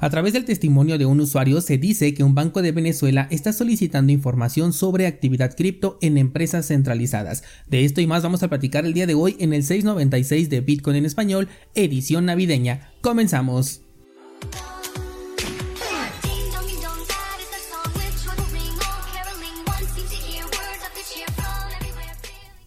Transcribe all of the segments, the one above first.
A través del testimonio de un usuario se dice que un banco de Venezuela está solicitando información sobre actividad cripto en empresas centralizadas. De esto y más vamos a platicar el día de hoy en el 696 de Bitcoin en español, edición navideña. Comenzamos.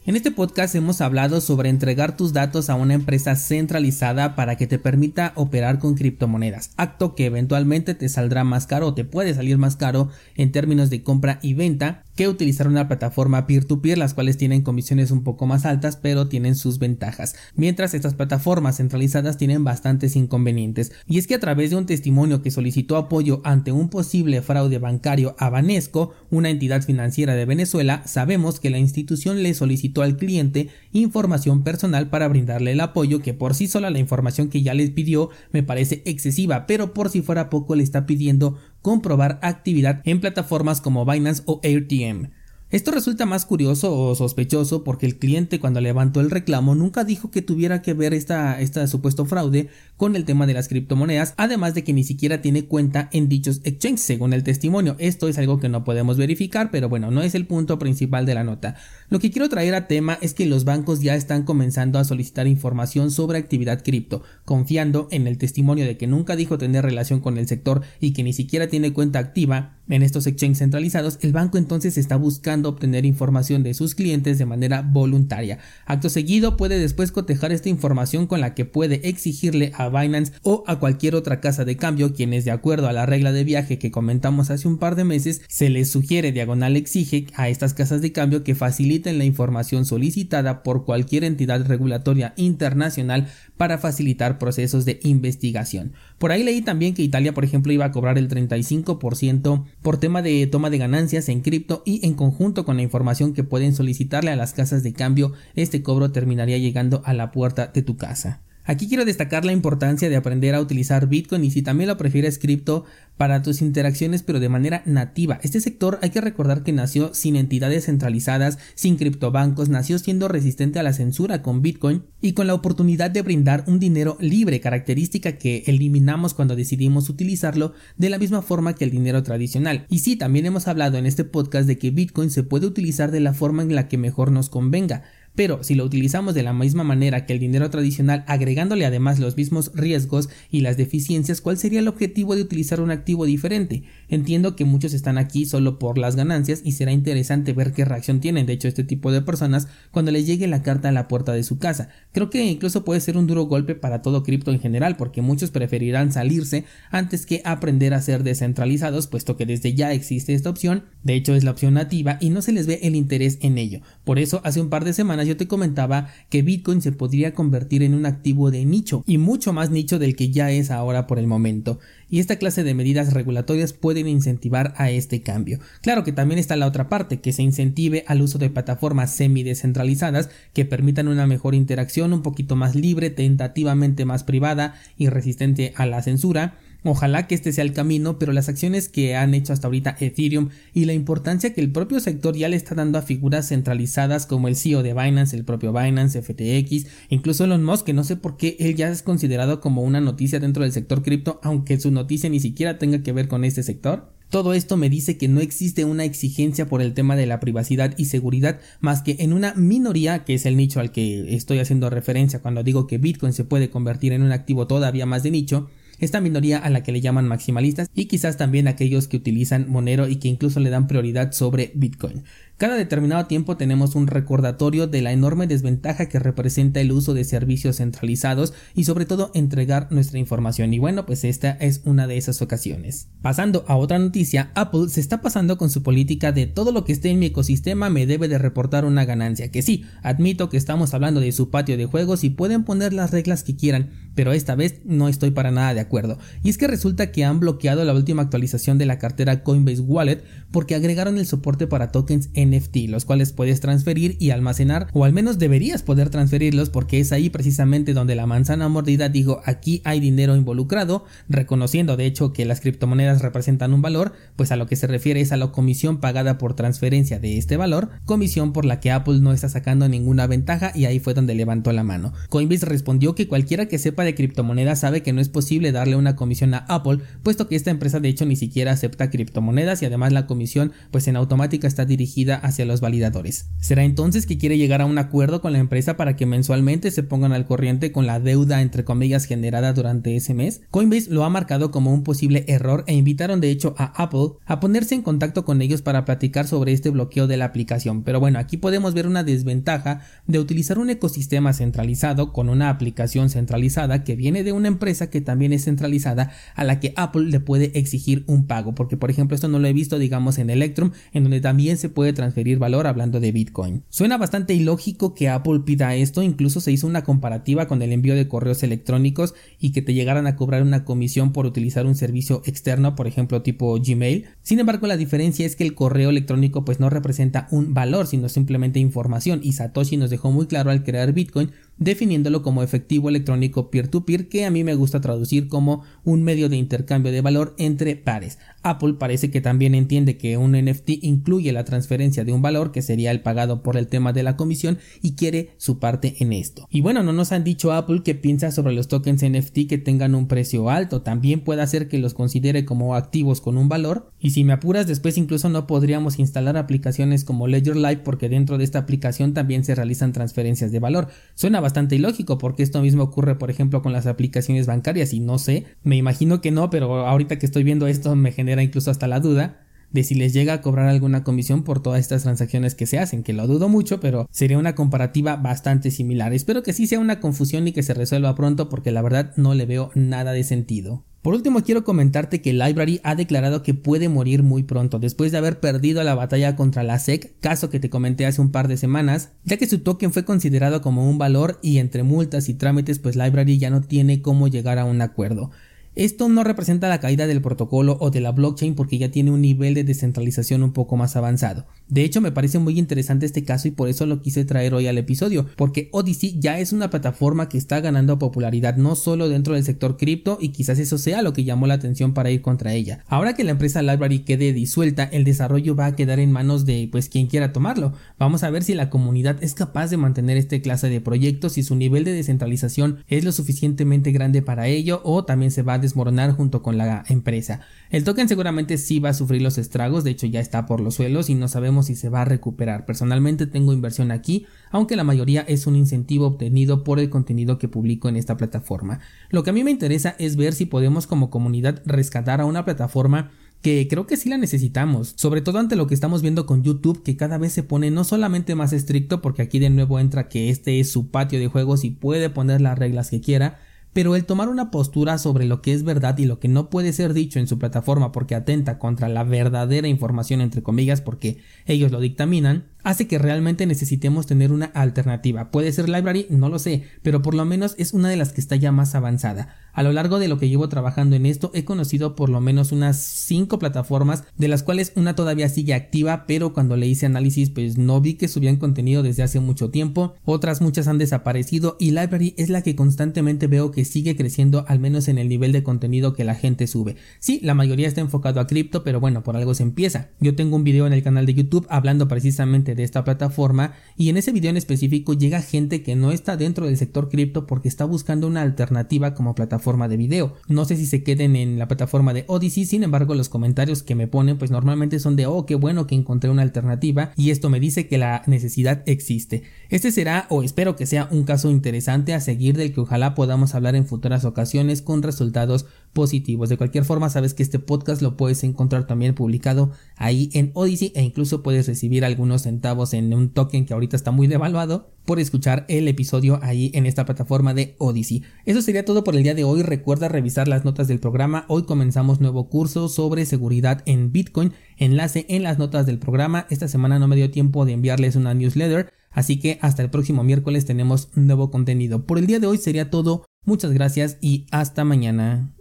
En este podcast hemos hablado sobre entregar tus datos a una empresa centralizada para que te permita operar con criptomonedas, acto que eventualmente te saldrá más caro te puede salir más caro en términos de compra y venta que utilizar una plataforma peer-to-peer, las cuales tienen comisiones un poco más altas, pero tienen sus ventajas. Mientras estas plataformas centralizadas tienen bastantes inconvenientes. Y es que a través de un testimonio que solicitó apoyo ante un posible fraude bancario a Banesco, una entidad financiera de Venezuela, sabemos que la institución le solicitó al cliente información personal para brindarle el apoyo, que por sí sola la información que ya les pidió me parece excesiva, pero por si fuera poco le está pidiendo comprobar actividad en plataformas como Binance o AirTM. Esto resulta más curioso o sospechoso porque el cliente cuando levantó el reclamo nunca dijo que tuviera que ver esta, este supuesto fraude con el tema de las criptomonedas, además de que ni siquiera tiene cuenta en dichos exchanges según el testimonio. Esto es algo que no podemos verificar, pero bueno, no es el punto principal de la nota. Lo que quiero traer a tema es que los bancos ya están comenzando a solicitar información sobre actividad cripto, confiando en el testimonio de que nunca dijo tener relación con el sector y que ni siquiera tiene cuenta activa en estos exchanges centralizados, el banco entonces está buscando obtener información de sus clientes de manera voluntaria. Acto seguido puede después cotejar esta información con la que puede exigirle a Binance o a cualquier otra casa de cambio quienes de acuerdo a la regla de viaje que comentamos hace un par de meses se les sugiere diagonal exige a estas casas de cambio que faciliten la información solicitada por cualquier entidad regulatoria internacional para facilitar procesos de investigación. Por ahí leí también que Italia por ejemplo iba a cobrar el 35% por tema de toma de ganancias en cripto y en conjunto con la información que pueden solicitarle a las casas de cambio, este cobro terminaría llegando a la puerta de tu casa. Aquí quiero destacar la importancia de aprender a utilizar Bitcoin y si también lo prefieres cripto para tus interacciones pero de manera nativa. Este sector hay que recordar que nació sin entidades centralizadas, sin criptobancos, nació siendo resistente a la censura con Bitcoin y con la oportunidad de brindar un dinero libre, característica que eliminamos cuando decidimos utilizarlo de la misma forma que el dinero tradicional. Y sí, también hemos hablado en este podcast de que Bitcoin se puede utilizar de la forma en la que mejor nos convenga. Pero si lo utilizamos de la misma manera que el dinero tradicional, agregándole además los mismos riesgos y las deficiencias, ¿cuál sería el objetivo de utilizar un activo diferente? Entiendo que muchos están aquí solo por las ganancias y será interesante ver qué reacción tienen de hecho este tipo de personas cuando les llegue la carta a la puerta de su casa. Creo que incluso puede ser un duro golpe para todo cripto en general porque muchos preferirán salirse antes que aprender a ser descentralizados puesto que desde ya existe esta opción, de hecho es la opción nativa y no se les ve el interés en ello. Por eso hace un par de semanas yo te comentaba que Bitcoin se podría convertir en un activo de nicho y mucho más nicho del que ya es ahora por el momento. Y esta clase de medidas regulatorias pueden incentivar a este cambio. Claro que también está la otra parte, que se incentive al uso de plataformas semi descentralizadas que permitan una mejor interacción un poquito más libre, tentativamente más privada y resistente a la censura Ojalá que este sea el camino, pero las acciones que han hecho hasta ahorita Ethereum y la importancia que el propio sector ya le está dando a figuras centralizadas como el CEO de Binance, el propio Binance, FTX, incluso Elon Musk, que no sé por qué él ya es considerado como una noticia dentro del sector cripto, aunque su noticia ni siquiera tenga que ver con este sector. Todo esto me dice que no existe una exigencia por el tema de la privacidad y seguridad más que en una minoría, que es el nicho al que estoy haciendo referencia cuando digo que Bitcoin se puede convertir en un activo todavía más de nicho, esta minoría a la que le llaman maximalistas y quizás también aquellos que utilizan Monero y que incluso le dan prioridad sobre Bitcoin. Cada determinado tiempo tenemos un recordatorio de la enorme desventaja que representa el uso de servicios centralizados y sobre todo entregar nuestra información y bueno pues esta es una de esas ocasiones. Pasando a otra noticia, Apple se está pasando con su política de todo lo que esté en mi ecosistema me debe de reportar una ganancia, que sí, admito que estamos hablando de su patio de juegos y pueden poner las reglas que quieran, pero esta vez no estoy para nada de acuerdo. Y es que resulta que han bloqueado la última actualización de la cartera Coinbase Wallet porque agregaron el soporte para tokens NFT, los cuales puedes transferir y almacenar, o al menos deberías poder transferirlos porque es ahí precisamente donde la manzana mordida dijo aquí hay dinero involucrado, reconociendo de hecho que las criptomonedas representan un valor, pues a lo que se refiere es a la comisión pagada por transferencia de este valor, comisión por la que Apple no está sacando ninguna ventaja y ahí fue donde levantó la mano. Coinbase respondió que cualquiera que sepa de criptomonedas sabe que no es posible darle una comisión a Apple, puesto que esta empresa de hecho ni siquiera acepta criptomonedas y además la comisión pues en automática está dirigida hacia los validadores. ¿Será entonces que quiere llegar a un acuerdo con la empresa para que mensualmente se pongan al corriente con la deuda entre comillas generada durante ese mes? Coinbase lo ha marcado como un posible error e invitaron de hecho a Apple a ponerse en contacto con ellos para platicar sobre este bloqueo de la aplicación. Pero bueno, aquí podemos ver una desventaja de utilizar un ecosistema centralizado con una aplicación centralizada que viene de una empresa que también es centralizada a la que Apple le puede exigir un pago, porque por ejemplo esto no lo he visto digamos en Electrum, en donde también se puede transferir valor hablando de Bitcoin. Suena bastante ilógico que Apple pida esto, incluso se hizo una comparativa con el envío de correos electrónicos y que te llegaran a cobrar una comisión por utilizar un servicio externo, por ejemplo tipo Gmail. Sin embargo, la diferencia es que el correo electrónico pues no representa un valor, sino simplemente información y Satoshi nos dejó muy claro al crear Bitcoin definiéndolo como efectivo electrónico peer-to-peer que a mí me gusta traducir como un medio de intercambio de valor entre pares. Apple parece que también entiende que un NFT incluye la transferencia de un valor que sería el pagado por el tema de la comisión y quiere su parte en esto. Y bueno, no nos han dicho Apple que piensa sobre los tokens NFT que tengan un precio alto, también puede hacer que los considere como activos con un valor y si me apuras después incluso no podríamos instalar aplicaciones como Ledger Live porque dentro de esta aplicación también se realizan transferencias de valor. Suena bastante ilógico porque esto mismo ocurre por ejemplo con las aplicaciones bancarias y no sé, me imagino que no, pero ahorita que estoy viendo esto me genera incluso hasta la duda de si les llega a cobrar alguna comisión por todas estas transacciones que se hacen, que lo dudo mucho, pero sería una comparativa bastante similar. Espero que sí sea una confusión y que se resuelva pronto porque la verdad no le veo nada de sentido. Por último, quiero comentarte que Library ha declarado que puede morir muy pronto después de haber perdido la batalla contra la SEC, caso que te comenté hace un par de semanas, ya que su token fue considerado como un valor y entre multas y trámites pues Library ya no tiene cómo llegar a un acuerdo. Esto no representa la caída del protocolo o de la blockchain porque ya tiene un nivel de descentralización un poco más avanzado. De hecho, me parece muy interesante este caso y por eso lo quise traer hoy al episodio, porque Odyssey ya es una plataforma que está ganando popularidad no solo dentro del sector cripto y quizás eso sea lo que llamó la atención para ir contra ella. Ahora que la empresa Library quede disuelta, el desarrollo va a quedar en manos de pues quien quiera tomarlo. Vamos a ver si la comunidad es capaz de mantener este clase de proyectos y su nivel de descentralización es lo suficientemente grande para ello o también se va a desmoronar junto con la empresa. El token seguramente sí va a sufrir los estragos, de hecho ya está por los suelos y no sabemos si se va a recuperar. Personalmente tengo inversión aquí, aunque la mayoría es un incentivo obtenido por el contenido que publico en esta plataforma. Lo que a mí me interesa es ver si podemos como comunidad rescatar a una plataforma que creo que sí la necesitamos, sobre todo ante lo que estamos viendo con YouTube que cada vez se pone no solamente más estricto porque aquí de nuevo entra que este es su patio de juegos y puede poner las reglas que quiera, pero el tomar una postura sobre lo que es verdad y lo que no puede ser dicho en su plataforma porque atenta contra la verdadera información entre comillas porque ellos lo dictaminan, hace que realmente necesitemos tener una alternativa. Puede ser Library, no lo sé, pero por lo menos es una de las que está ya más avanzada. A lo largo de lo que llevo trabajando en esto he conocido por lo menos unas 5 plataformas de las cuales una todavía sigue activa, pero cuando le hice análisis pues no vi que subían contenido desde hace mucho tiempo, otras muchas han desaparecido y Library es la que constantemente veo que sigue creciendo al menos en el nivel de contenido que la gente sube. Sí, la mayoría está enfocado a cripto, pero bueno, por algo se empieza. Yo tengo un video en el canal de YouTube hablando precisamente de esta plataforma y en ese video en específico llega gente que no está dentro del sector cripto porque está buscando una alternativa como plataforma de video. No sé si se queden en la plataforma de Odyssey, sin embargo los comentarios que me ponen pues normalmente son de oh qué bueno que encontré una alternativa y esto me dice que la necesidad existe. Este será o espero que sea un caso interesante a seguir del que ojalá podamos hablar en futuras ocasiones con resultados positivos. De cualquier forma, sabes que este podcast lo puedes encontrar también publicado ahí en Odyssey e incluso puedes recibir algunos centavos en un token que ahorita está muy devaluado por escuchar el episodio ahí en esta plataforma de Odyssey. Eso sería todo por el día de hoy. Recuerda revisar las notas del programa. Hoy comenzamos nuevo curso sobre seguridad en Bitcoin. Enlace en las notas del programa. Esta semana no me dio tiempo de enviarles una newsletter. Así que hasta el próximo miércoles tenemos nuevo contenido. Por el día de hoy sería todo. Muchas gracias y hasta mañana.